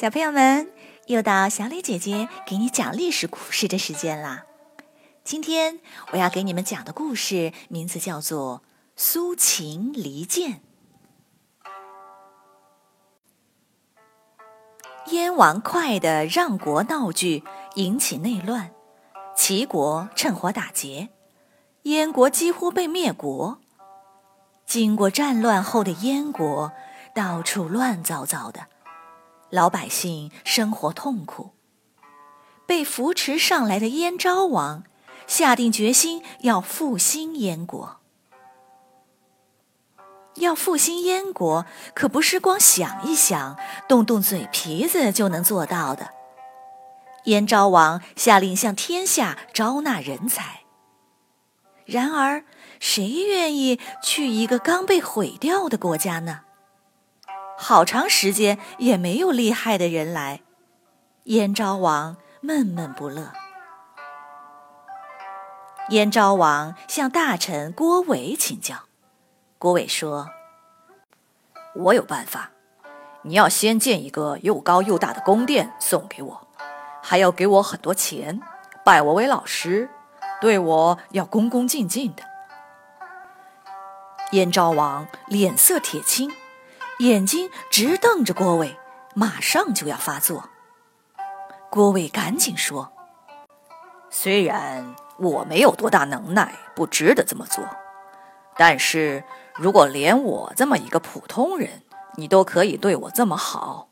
小朋友们，又到小李姐姐给你讲历史故事的时间啦！今天我要给你们讲的故事名字叫做《苏秦离间》。燕王哙的让国闹剧引起内乱，齐国趁火打劫，燕国几乎被灭国。经过战乱后的燕国，到处乱糟糟的。老百姓生活痛苦，被扶持上来的燕昭王下定决心要复兴燕国。要复兴燕国，可不是光想一想、动动嘴皮子就能做到的。燕昭王下令向天下招纳人才。然而，谁愿意去一个刚被毁掉的国家呢？好长时间也没有厉害的人来，燕昭王闷闷不乐。燕昭王向大臣郭伟请教，郭伟说：“我有办法，你要先建一个又高又大的宫殿送给我，还要给我很多钱，拜我为老师，对我要恭恭敬敬的。”燕昭王脸色铁青。眼睛直瞪着郭伟，马上就要发作。郭伟赶紧说：“虽然我没有多大能耐，不值得这么做，但是如果连我这么一个普通人，你都可以对我这么好，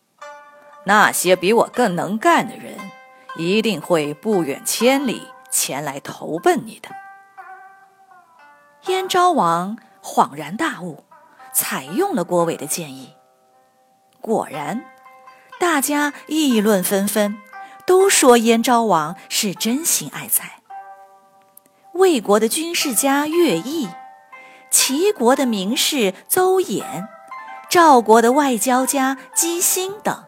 那些比我更能干的人，一定会不远千里前来投奔你的。”燕昭王恍然大悟。采用了郭伟的建议，果然，大家议论纷纷，都说燕昭王是真心爱才。魏国的军事家乐毅，齐国的名士邹衍，赵国的外交家姬辛等，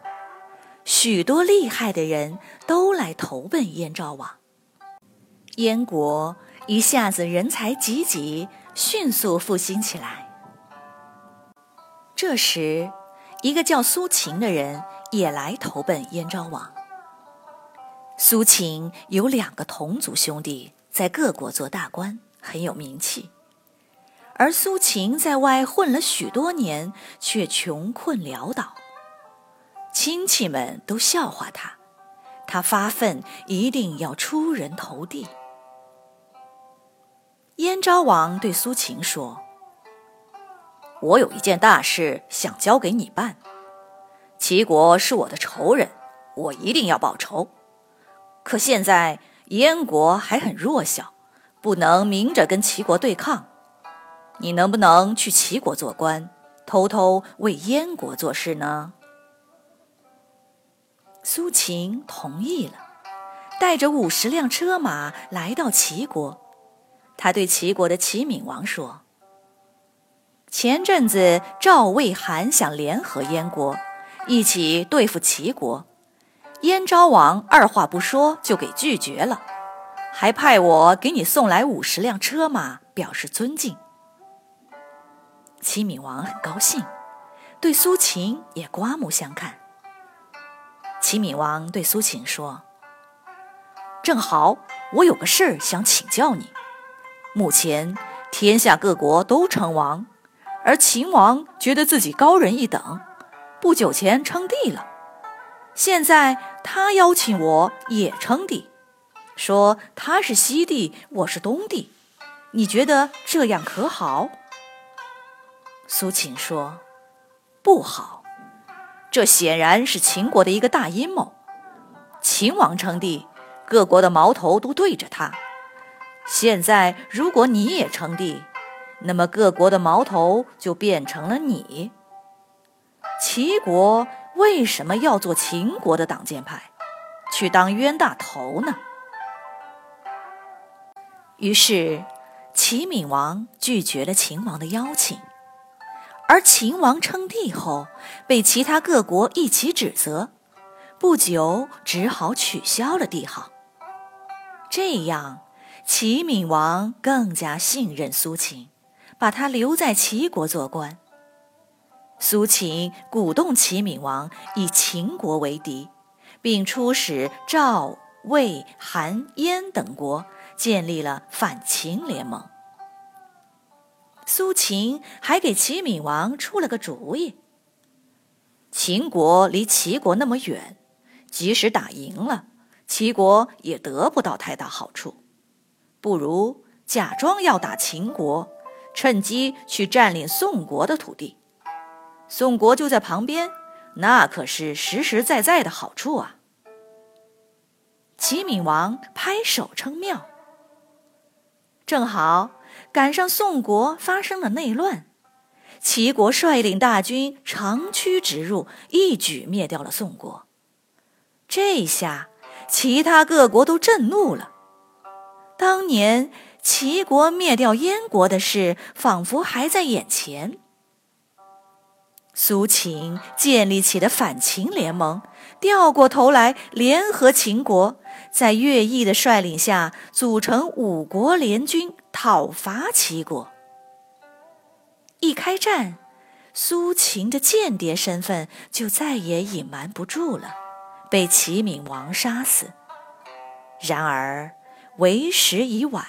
许多厉害的人都来投奔燕昭王。燕国一下子人才济济，迅速复兴起来。这时，一个叫苏秦的人也来投奔燕昭王。苏秦有两个同族兄弟，在各国做大官，很有名气。而苏秦在外混了许多年，却穷困潦倒，亲戚们都笑话他。他发奋，一定要出人头地。燕昭王对苏秦说。我有一件大事想交给你办。齐国是我的仇人，我一定要报仇。可现在燕国还很弱小，不能明着跟齐国对抗。你能不能去齐国做官，偷偷为燕国做事呢？苏秦同意了，带着五十辆车马来到齐国。他对齐国的齐闵王说。前阵子，赵、魏、韩想联合燕国，一起对付齐国。燕昭王二话不说就给拒绝了，还派我给你送来五十辆车马，表示尊敬。齐闵王很高兴，对苏秦也刮目相看。齐闵王对苏秦说：“正好，我有个事儿想请教你。目前天下各国都称王。”而秦王觉得自己高人一等，不久前称帝了。现在他邀请我也称帝，说他是西帝，我是东帝。你觉得这样可好？苏秦说：“不好，这显然是秦国的一个大阴谋。秦王称帝，各国的矛头都对着他。现在如果你也称帝，”那么各国的矛头就变成了你。齐国为什么要做秦国的挡箭牌，去当冤大头呢？于是，齐闵王拒绝了秦王的邀请，而秦王称帝后，被其他各国一起指责，不久只好取消了帝号。这样，齐闵王更加信任苏秦。把他留在齐国做官。苏秦鼓动齐闵王以秦国为敌，并出使赵、魏、韩、燕等国，建立了反秦联盟。苏秦还给齐闵王出了个主意：秦国离齐国那么远，即使打赢了，齐国也得不到太大好处，不如假装要打秦国，趁机去占领宋国的土地。宋国就在旁边，那可是实实在在的好处啊！齐闵王拍手称妙。正好赶上宋国发生了内乱，齐国率领大军长驱直入，一举灭掉了宋国。这下其他各国都震怒了。当年齐国灭掉燕国的事，仿佛还在眼前。苏秦建立起的反秦联盟，掉过头来联合秦国，在乐毅的率领下组成五国联军讨伐齐国。一开战，苏秦的间谍身份就再也隐瞒不住了，被齐闵王杀死。然而为时已晚，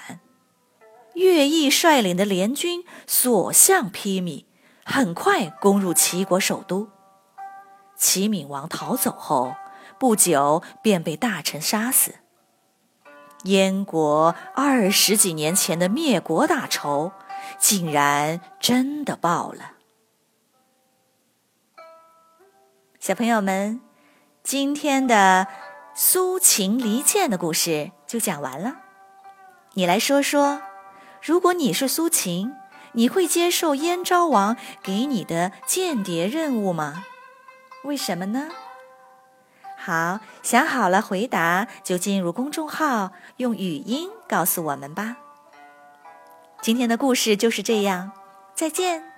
乐毅率领的联军所向披靡。很快攻入齐国首都。齐闵王逃走后，不久便被大臣杀死。燕国二十几年前的灭国大仇，竟然真的报了。小朋友们，今天的苏秦离间的故事就讲完了。你来说说，如果你是苏秦？你会接受燕昭王给你的间谍任务吗？为什么呢？好，想好了回答就进入公众号，用语音告诉我们吧。今天的故事就是这样，再见。